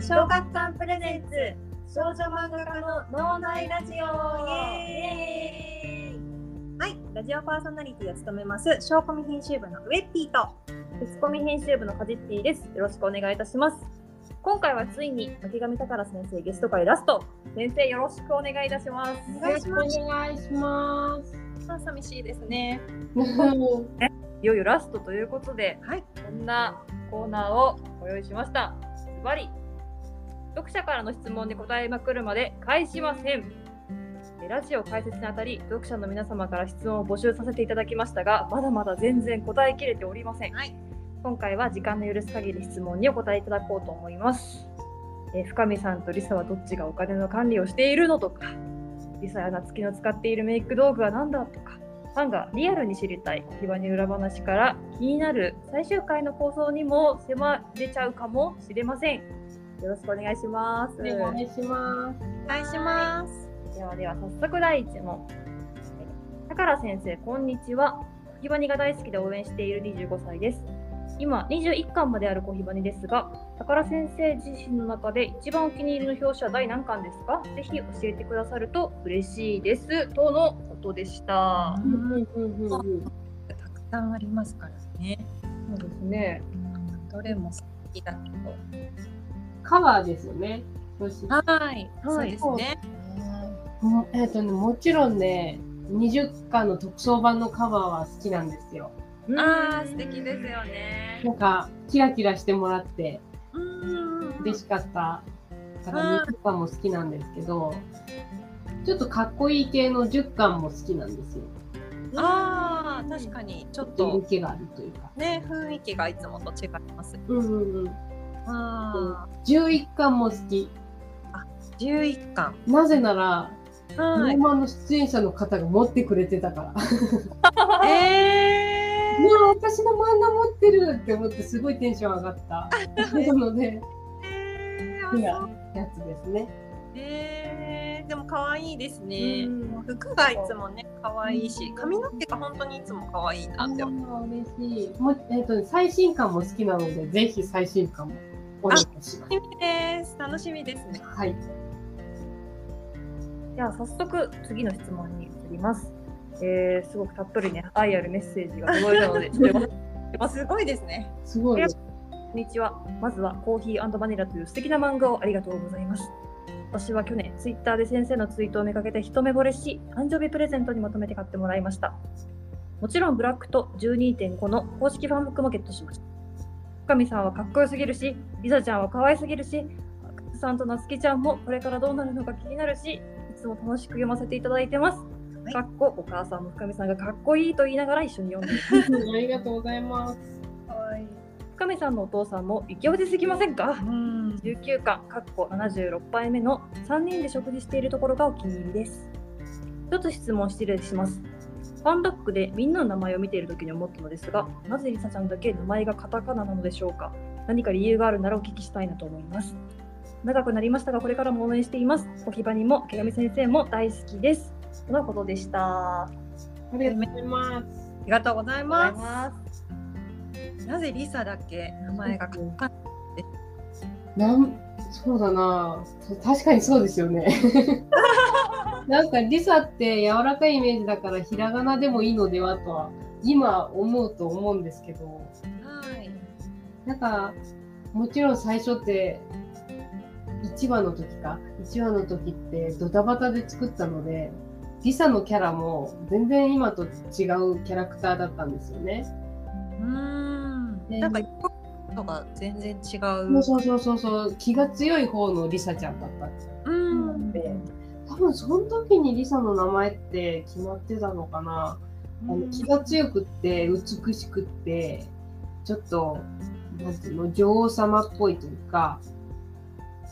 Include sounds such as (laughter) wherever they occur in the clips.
小学館プレゼンツ少女漫画家の脳内ラジオイエーイはい、ラジオパーソナリティを務めます小コミ編集部のウェッティとテスコミ編集部のカジッティです。よろしくお願いいたします。今回はついに竹上宝先生ゲスト会ラスト。先生よろしくお願いいたします。お願いします。お願いします。まあ寂しいですね。(laughs) いよいよラストということで、はい、こんなコーナーをご用意しました。ズバリ読者からの質問に答えまくるまで返しません。えラジオ解説にあたり読者の皆様から質問を募集させていただきましたがまだまだ全然答えきれておりません、はい。今回は時間の許す限り質問にお答えいただこうと思います、えー深見さんとリサはどっちがお金の管理をしているのとかリサや夏希の使っているメイク道具は何だとかファンがリアルに知りたい小岩に裏話から気になる最終回の構想にも迫れちゃうかもしれませんよろしくお願いしますお願いします。お願いします。ではでは早速第一問。えー宝先生、こんにちは。コヒバニが大好きで応援している25歳です。今、21巻まであるコヒバニですが、宝先生自身の中で一番お気に入りの表紙は第何巻ですか？ぜひ教えてくださると嬉しいです。とのことでした。たくさんありますからね。そうですね。うんどれも好きだけど。カバーですよね。はい、そうはいですね。もえっ、とね、もちろんね、20巻の特装版のカバーは好きなんですよ。ああ、素敵ですよね。なんか、キラキラしてもらってうん嬉しかったかうんら、20巻も好きなんですけど、ちょっとかっこいい系の10巻も好きなんですよ。ああ、確かにちょっと色気があるというか。ね、雰囲気がいつもと違います。うんうんうん。ああ、11巻も好き。11巻。なぜなら、ドはい。ラマの出演者の方が持ってくれてたから。(laughs) え (laughs) うわ私の漫画持ってるって思ってすごいテンション上がった (laughs) なのでー、えー、やつですね。えー、でも可愛いですねうん。服がいつもね、可愛いし、髪の毛が本当にいつも可愛いなって思う。あー嬉しい。もうえっ、と最新刊も好きなのでぜひ最新刊もお願いします。楽しみです。楽しみですね。はい。じゃあ早速次の質問に移ります。えー、すごくたっぷりね、愛あるメッセージが届いたので、(laughs) す。すごいですね。すごい。こんにちは。まずはコーヒーバニラという素敵な漫画をありがとうございます。私は去年、ツイッターで先生のツイートを見かけて一目惚れし、誕生日プレゼントにまとめて買ってもらいました。もちろんブラックと12.5の公式ファンブックもゲットしました。深見さんはかっこよすぎるし、リサちゃんは可愛すぎるし、さんと夏希ちゃんもこれからどうなるのか気になるし、いつも楽しく読ませていただいてます。はいかっこお母さんも深見さんがかっこいいと言いながら一緒に読んでいます。(laughs) ありがとうございます。はい。深見さんのお父さんもイケオジすぎませんか？うん。19巻、かっこ76杯目の3人で食事しているところがお気に入りです。一つ質問失礼します。ファンドックでみんなの名前を見ているときに思ったのですが、なぜリサちゃんだけ名前がカタカナなのでしょうか？何か理由があるならお聞きしたいなと思います。長くなりましたが、これからも応援しています。おひばにも、池上先生も大好きです。とのことでした。あありがとうございます。ありがとうございまます。す。なぜリサだけ？名前が書かなんそうだな確かにそうですよね。(laughs) なんかリサって柔らかいイメージだからひらがなでもいいのではとは今思うと思うんですけどはい。なんかもちろん最初って1話の時か？1話の時ってドタバタで作ったのでリサのキャラも全然今と違うキャラクターだったんですよね。うん。ねなんか、とが全然違う。そうそうそうそうそう気が強い方のリサちゃんだったうん。で多分その時にリサの名前って決まってたのかな、あの気が強くって美しくってちょっとなんていうの女王様っぽいというか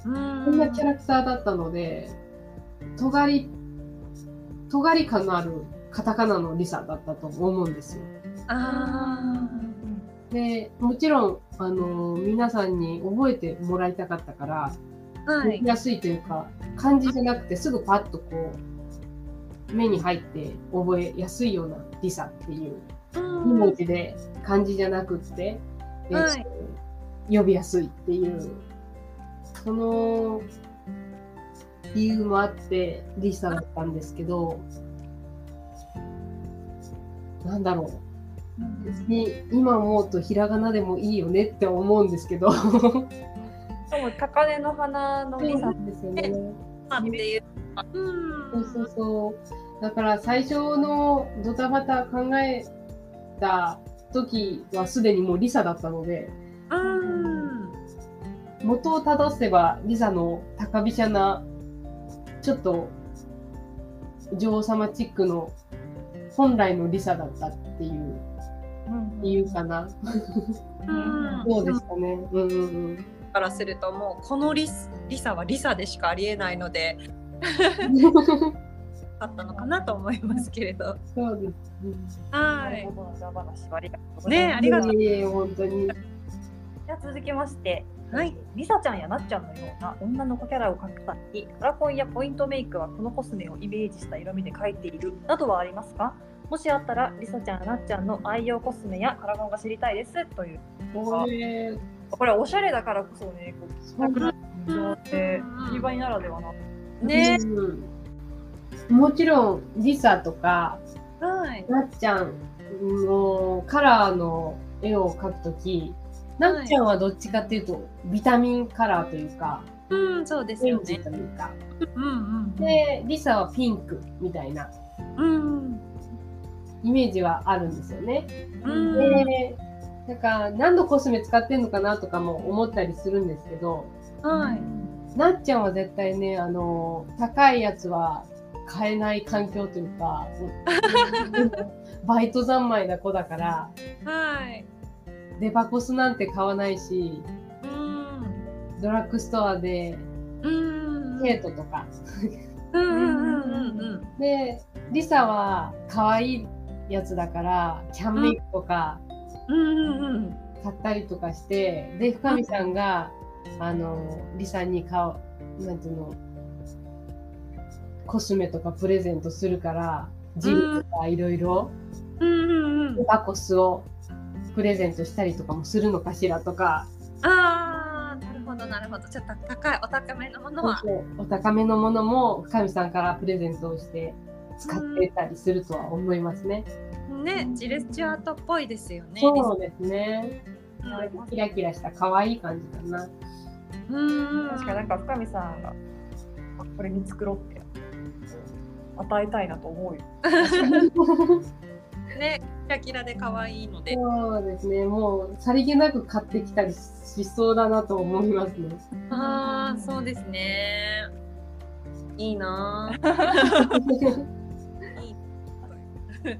うん。こんなキャラクターだったので尖り尖り感のあるカタカナのリサだったと思うんですよ。あでもちろんあの皆さんに覚えてもらいたかったからあ。はい。やすいというか漢字じゃなくてすぐパッとこう目に入って覚えやすいようなリサっていう2文字で漢字じゃなくって、えーはい呼びやすいっていうその理由もあってリサだったんですけど、なんだろう。別に今思うとひらがなでもいいよねって思うんですけど。そう高嶺の花のリサなんですよね。っていう。そうそうそう。だから最初のドタバタ考えた時はすでにもうリサだったので、うん。元をたどせばリサの高飛車な、ちょっと女王様チックの本来のリサだったっていう理由かな。うん。そうでしたね。うんうんうん。からするともうこのリスリサはリサでしかありえないので (laughs) あったのかなと思いますけれど。そうです。はい。なるほど、裏話ありがとうございます。ねありがとういえいえ本当に。じゃあ続きまして、はい。リサちゃんやなっちゃんのような女の子キャラを描く際に、カラコンやポイントメイクはこのコスメをイメージした色味で描いているなどはありますか？もしあったら、リサちゃんやなっちゃんの愛用コスメやカラコンが知りたいですという。これ、これおしゃれだからこそね、こうそうなんそうって、リバイならではな。ね。うんもちろん、リサとか、はい。なっちゃんのカラーの絵を描くとき、なっちゃんはどっちかっていうと、ビタミンカラーというか、うん、そうですよねと。いうか。うんうん。で、リサはピンクみたいなうん。イメージはあるんですよね。うん。で、なんか何のコスメ使ってんのかなとかも思ったりするんですけど、はい。なっちゃんは絶対ね、あの、高いやつは買えない環境というか、(laughs) バイト三昧な子だから、はい。デパコスなんて買わないし、うん。ドラッグストアでうん。ケイトとか。で、リサは可愛いやつだから、キャンメイクとか。買ったりとかして、で、深見さんが、あの、リサに買う、なんていうの、コスメとかプレゼントするから、ジルとかいろいろ、うんうんうん。バコスをプレゼントしたりとかもするのかしらとか、ああ、なるほどなるほど。ちょっと高いお高めのものは。お高めのものも深見さんからプレゼントをして使ってたりするとは思いますね。ね、ジルスチュアートっぽいですよね。そうですね。うんキラキラした可愛い感じかな。うん。確かになんか深見さんが、あこれに作ろうって、与えたいなと思うよ。(laughs) ね、キラキラで可愛いので。そうですね。もうさりげなく買ってきたりしそうだなと思いますね。ああ、そうですね。いいなぁ。いい。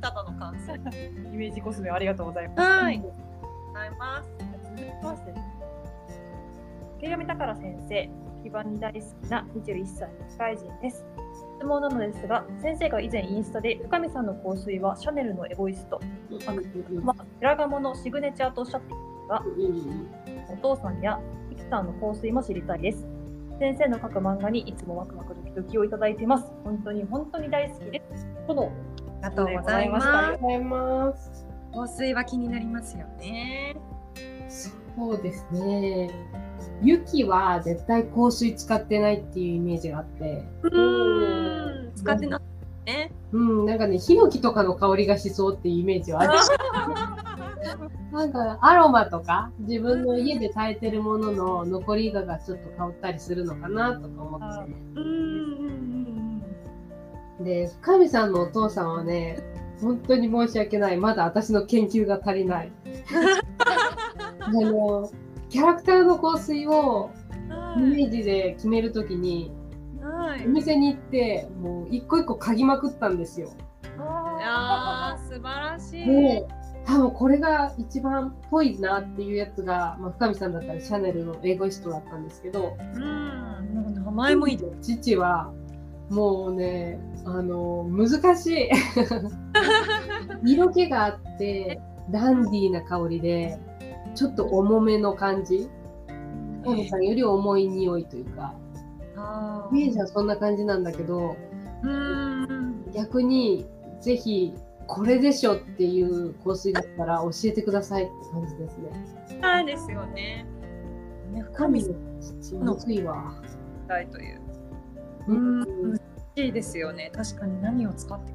ただの感想。はい。イメージコスメありがとうございます。はい。ございます。続きまして、池上宝先生、基盤に大好きな21歳の社会人です。質問なのですが、先生が以前インスタで深見さんの香水はシャネルのエゴイスト、まあ、フェラガモのシグネチャーとおっしゃっていますが、お父さんやイキさんの香水も知りたいです。先生の書く漫画にいつもワクワクドキドキをいただいています。本当に本当に大好きです。とのありがとうございます。ありがとうございます。香水は気になりますよね。そうですね。ユキは絶対香水使ってないっていうイメージがあって、うん。使ってなね。うん、なんかね、ヒノキとかの香りがしそうっていうイメージはある。なんかアロマとか自分の家で炊いてるものの残り香がちょっと香ったりするのかなとか思って、うんうんで深見さんのお父さんはね本当に申し訳ないまだ私の研究が足りない (laughs) あのキャラクターの香水をうん。イメージで決めるときにはい。お店に行ってもう一個一個嗅ぎまくったんですよああ、素晴らしい。で多分これが一番っぽいなっていうやつが、まあ、深見さんだったらシャネルの英語イストだったんですけどうん。名前もいいで父はもうねあの難しい (laughs) 色気があってダンディーな香りでちょっと重めの感じ深見さんより重い匂いというかあイメージはそんな感じなんだけどうん。逆にぜひこれでしょっていう香水だったら教えてくださいって感じですね。そうですよね。ね、深神見の父むずいわ。たいという。ううん、ん、難しいですよね。確かに何を使って。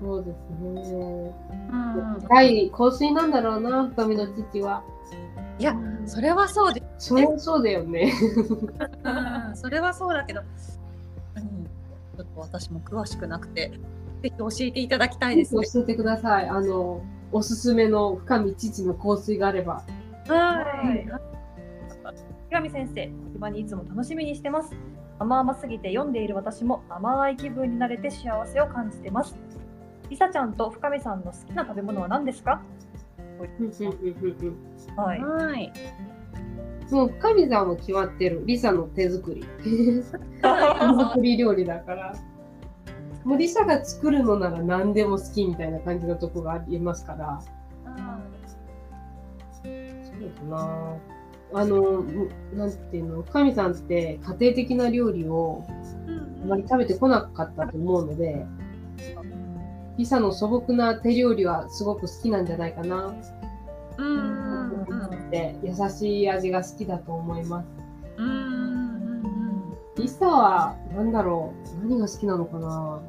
そうですね。うんはい、香水なんだろうな、神の父は。いや、それはそうです。それはそうだよね。うん、それはそうだけど、うん、ちょっと私も詳しくなくて、ぜひ教えていただきたいですね。教えてください。あの、おすすめの深見父の香水があれば。はい。木上先生、今にい。つも楽しみにしてます。甘々すぎて読んでい。る私も甘い。気分になれて幸せを感じてます。りさちゃんと深見さんの好きな食べ物は何ですか？はい。はい。もう深見さんも決まってる。リサの手作り。(laughs) 手作り料理だから。もうリサが作るのなら何でも好きみたいな感じのとこがありますから。そうだなあの、なんていうの、神さんって家庭的な料理をあまり食べてこなかったと思うので、リサの素朴な手料理はすごく好きなんじゃないかな。うんうんうんで優しい味が好きだと思います。うんうんリサは、なんだろう、何が好きなのかな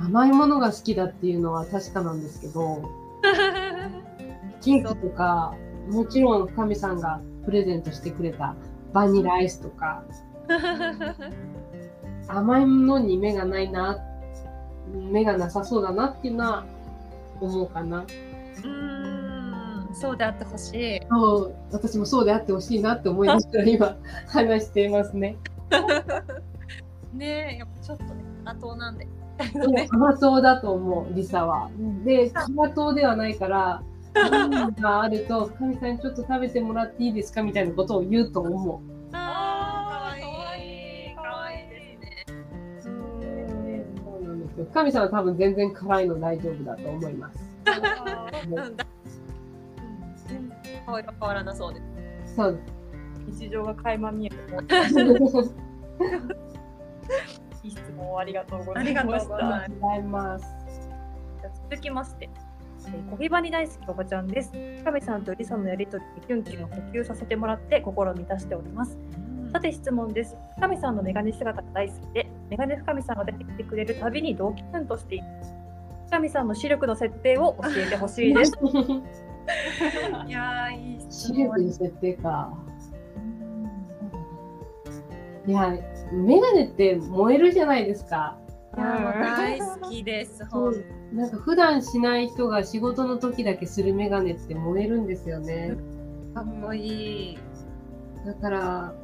甘いものが好きだっていうのは確かなんですけど、(laughs) ケーキとか、もちろん神さんがプレゼントしてくれたバニラアイスとか、(laughs) 甘いものに目がないな、目がなさそうだなっていうのは思うかな。うんそうであってほしい。そう、私もそうであってほしいなって思いながら (laughs) 今話していますね。ねえ、やっぱちょっとね、後なんで。(laughs) 甘党だと思う、リサは。で、甘党ではないから、(laughs) 何があると、深見さんにちょっと食べてもらっていいですかみたいなことを言うと思う。ですよ。深見さんは多分全然辛いの大丈夫だと思います。顔色変わらなそうです。そう日常が垣間見えて。いい質問をありがとうございありがとうました。ございますありがとうございます。じゃあ続きまして、えーコヒバニ大好きおばちゃんです。深見さんとリサのやりとりでキュンキュンを呼吸させてもらって心を満たしております。さて質問です。深見さんのメガネ姿が大好きで、メガネ深見さんが出てきてくれるたびに同期キとしています。深見さんの視力の設定を教えてほしいです。(laughs) いやー、いい質視問力の設定か。いや、メガネって燃えるじゃないですか。いや大好きです。なんか普段しない人が仕事の時だけするメガネって燃えるんですよね。かっこいい。だから、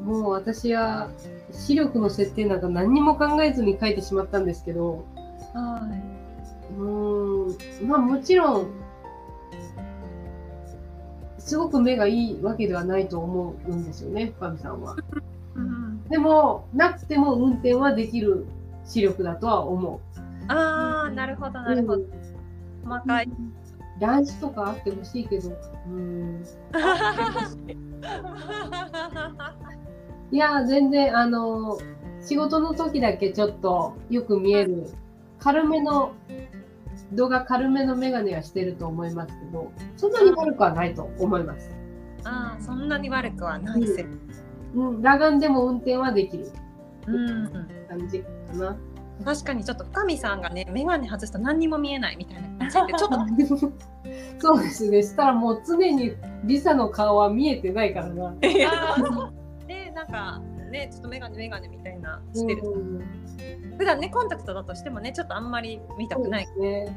もう私は視力の設定なんか何にも考えずに書いてしまったんですけど、はうーん、まあもちろん、すごく目がいいわけではないと思うんですよね、深見さんは。い。うん、でも、なくても運転はできる視力だとは思あー、なるほど、う。なるほど。うん細かい。乱視とかあってほしいけど、うーん。(laughs) いや、全然、あの、仕事の時だけちょっとよく見える、軽めの、動画軽めのメガネはしてると思いますけど、そんなに悪くはないと思います。あー、そんなに悪くはないせ。うん、裸眼でも運転はできるうん。感じかな。確かにちょっと深見さんがね、眼鏡外すと何にも見えないみたいな感じで、ちょっと (laughs) そうですね。したらもう常にリサの顔は見えてないからな。(laughs) なんかねちょっと眼鏡眼鏡みたいなしてる、うん普段ねコンタクトだとしてもねちょっとあんまり見たくないね。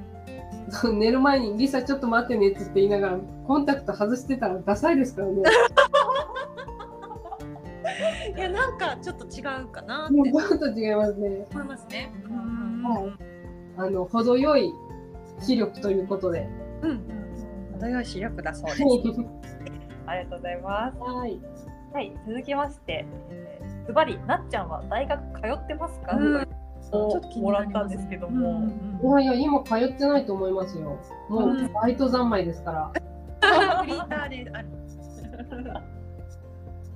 寝る前にリサちょっと待ってねって言いながらコンタクト外してたらダサいですからね。(laughs) いやなんかちょっと違うかなってもうちょっと違いますね。思いますねはいあの程よい視力ということで。うん程よい視力だそうです (laughs) ありがとうございます。はい。はい、続きまして、えーズバリ、なっちゃんは大学通ってますか、うん。とちょっと気にもらったんですけどうんも、うん。いやいや今通ってないと思いますよ。もううん。バイト三昧ですから。フリーターである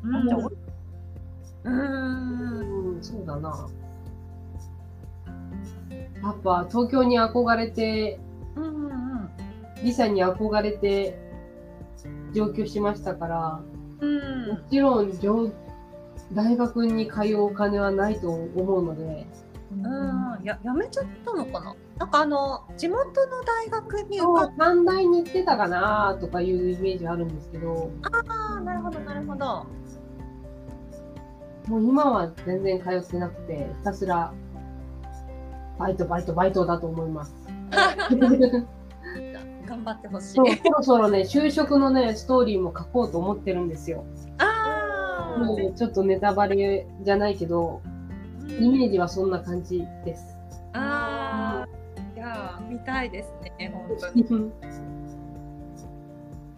うん。うんうん、そうだな。やっぱ東京に憧れて、うんうん。リサに憧れて、上京しましたから、うん。もちろん上大学に通うお金はないと思うので、うん、ややめちゃったのかな？なんかあの地元の大学に受かっ短大に行ってたかなとかいうイメージあるんですけど、ああなるほどなるほど。もう今は全然通ってなくて、ひたすらバイト、バイト、バイトだと思います。(laughs) 頑張ってほしいそろそろね、就職のね、ストーリーも書こうと思ってるんですよ。あもうちょっとネタバレじゃないけど、イメージはそんな感じです。あーいやー見たいですね本当に (laughs) あり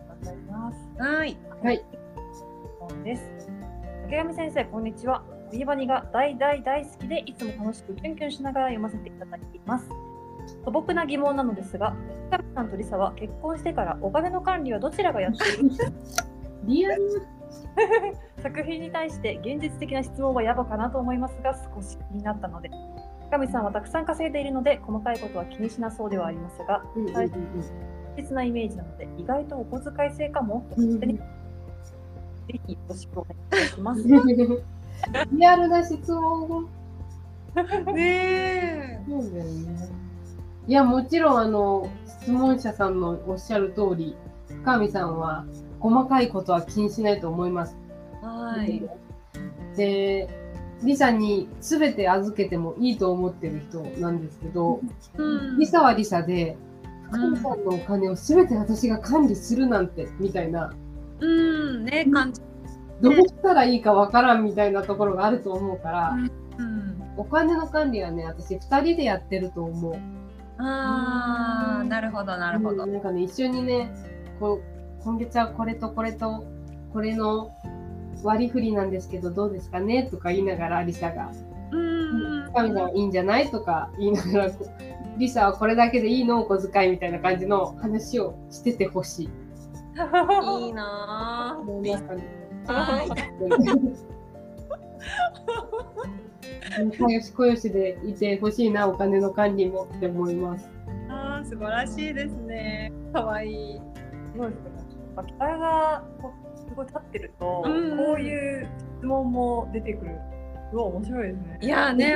がとうございます。はいはい。です。竹上先生、こんにちは。ビーバニが大大大好きで、いつも楽しくキュンキュンしながら読ませていただいています。素朴な疑問なのですが、竹上さんとリサは結婚してからお金の管理はどちらがやっているリアル作品に対して現実的な質問はやばかなと思いますが、少し気になったので。竹上さんはたくさん稼いでいるので、細かいことは気にしなそうではありますが、うんうんはい切実なイメージなので、意外とお小遣い制かもとうん勝手にぜひよろしくお願いします。(laughs) リアルな質問。(laughs) ねそうだよね。いや、もちろん、あの、質問者さんのおっしゃる通り、深見さんは細かいことは気にしないと思います。えはい。で、リサに全て預けてもいいと思ってる人なんですけど、うん。リサはリサで、深見さんのお金を全て私が管理するなんて、みたいな、うんね感じ。どうしたらいいかわからんみたいなところがあると思うから、うん。お金の管理はね、私二人でやってると思う。ああなるほどなるほど。うんなんかね、一緒にね、こう今月はこれとこれとこれの割り振りなんですけど、どうですかねとか言いながら、リサが、うん。神さんはいいんじゃないとか言いながら、リサはこれだけでいいのお小遣いみたいな感じの話をしててほしい。(laughs) いいなー。思いますかね。はい (laughs) 仲良しこよしでいてほしいな、お金の管理もって思います。あー素晴らしいですね可愛いすごいです期待がこうすごい立ってると、うんこういう質問も出てくる。うわ、面白いですね。いやーね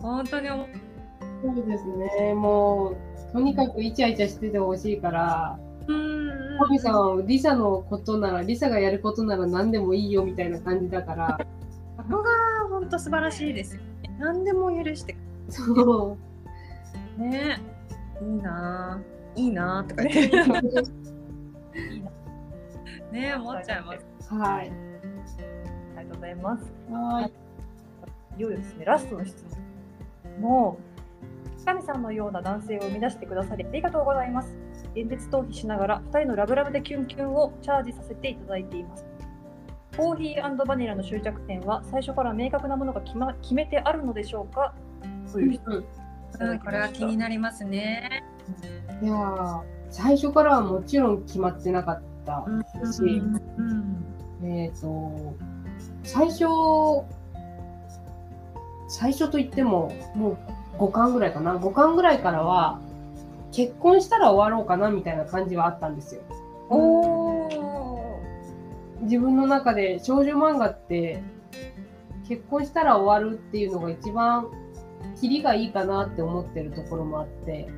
本当に思そうですね、もう、とにかくイチャイチャしててほしいから、うんトミさんはリサのことなら、リサがやることなら何でもいいよみたいな感じだから、ここが本当素晴らしいですよね何でも許してくそう。ねいいなーいいなーとか言って (laughs) ね思っちゃいますはい。ありがとうございます。はい。いよいよですね、ラストの質問。もう、深見さんのような男性を生み出してくださりありがとうございます。現実逃避しながら、2人のラブラブでキュンキュンをチャージさせていただいています。コーヒーバニラの終着点は最初から明確なものが決,、ま、決めてあるのでしょうか？という質問うんうん、これは気になりますね。いやー最初からはもちろん決まってなかったし、うんえっ、と、最初、最初といっても、もう5巻ぐらいかな。5巻ぐらいからは、結婚したら終わろうかなみたいな感じはあったんですよ。おお。自分の中で少女漫画って、結婚したら終わるっていうのが一番、キリがいいかなって思ってるところもあって、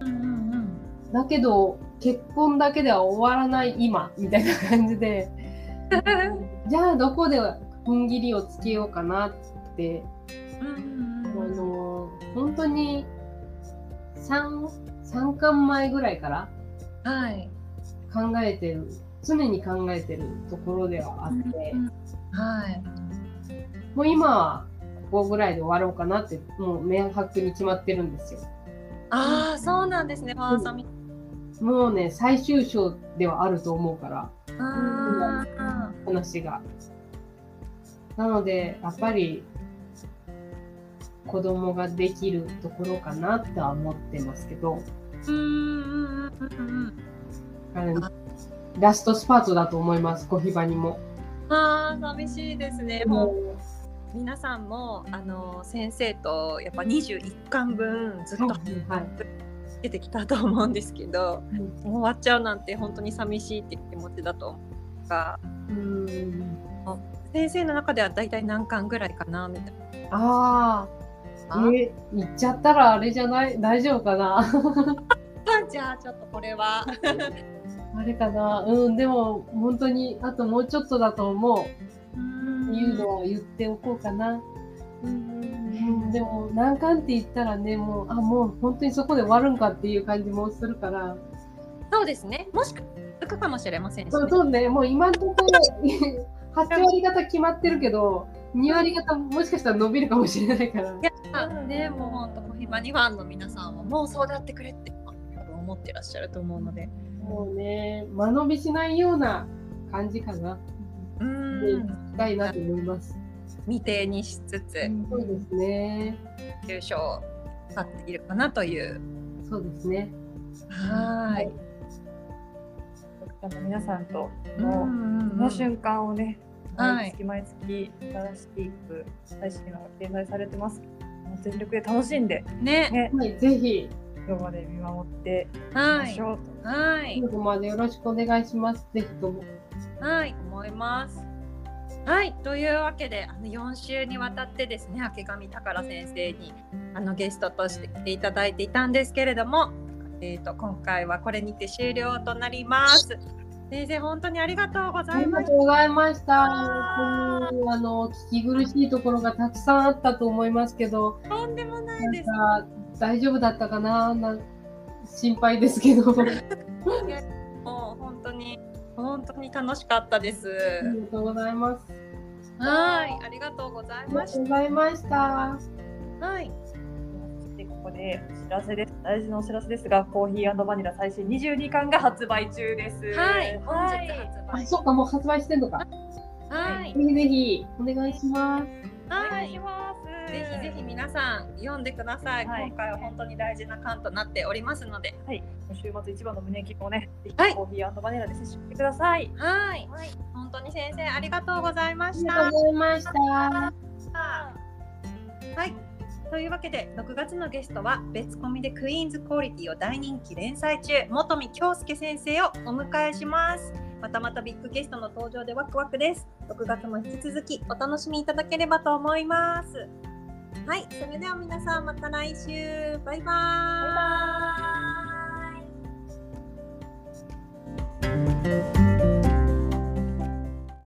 うんうんだけど、結婚だけでは終わらない今、みたいな感じで、(laughs) じゃあどこで踏ん切りをつけようかなって、うん。あの、本当に3、3巻前ぐらいからはい。考えてる、常に考えてるところではあって、はい。もう今はここぐらいで終わろうかなって、もう明白に決まってるんですよ。ああ、そうなんですね、ファーサミ。もうね、最終章ではあると思うから、ああ。話が。なので、やっぱり、子供ができるところかなとは思ってますけど、うんうんうんうんあのラストスパートだと思います、コヒバにも。うん。ああ、寂しいですね。もう皆さんもあの先生とやっぱ21巻分ずっとはい。はい出てきたと思うんですけど、うんもう終わっちゃうなんて本当に寂しいって気持ちだと思うがうん。先生の中では大体何巻ぐらいかなみたいああ、え、行っちゃったらあれじゃない？大丈夫かな？(laughs) な。じゃあちょっとこれはあれかなうん、でも本当にあともうちょっとだと思う。いうのを言っておこうかな。うん、でも難関って言ったらね、もう、あ、もう本当にそこで終わるんかっていう感じもするから。そうですね。もしかかもしれませんし、そうそうね、もう今のところ8割方決まってるけど、2割方もしかしたら伸びるかもしれないから。いやね、もう本当コヒマニファンの皆さんはもうそうだってくれって思ってらっしゃると思うので。もうね、間延びしないような感じかな。うで、ん。行きたいなと思います。未定にしつつそうですね。優勝を立っているかなという。そうですね。はい。あの皆さんとうんのうんうんこの瞬間をね、はい毎月毎月新しい配信が掲載されてます。全力で楽しんで、ね。ね、はい、ぜひ、今日まで見守っていきはいまし。ょうと。はい。最後までよろしくお願いします。ぜひとも。はい、思います。はい、というわけで、あの4週にわたってですね、明上宝先生にあのゲストとして来ていただいていたんですけれども、えー、と今回はこれにて終了となります。先生、本当にありがとうござあいましりがとうございました。あの聞き苦しいところがたくさんあったと思いますけど、た。とんでもないです。か大丈夫だったかな？な心配ですけど。あもう本当に、本当に楽しかったです。りがとうございます。はい、ありがとうございましがとうございました。た。はい、そしてここでお知らせです。大事なお知らせですが、コーヒーバニラ最新22巻が発売中です。はい、本日はい発あ、売。そっか、もう発売してんのか。はいぜ、ひぜひお願いします。おはい願いし。ます。ぜひぜひ皆さん読んでください。はい今回は本当に大事な巻となっておりますので。はい、週末一番の胸キもね、ぜはいひコーヒーバニラで接してください。はい、本当に先生ありがとうございまありした。がとうございました。はい。というわけで6月のゲストは別コミでクイーンズクオリティを大人気連載中本見京介先生をお迎えしますまたまたビッグゲストの登場でワクワクです6月も引き続きお楽しみいただければと思いますはいそれでは皆さんまた来週。バイバイ,バイバーイ。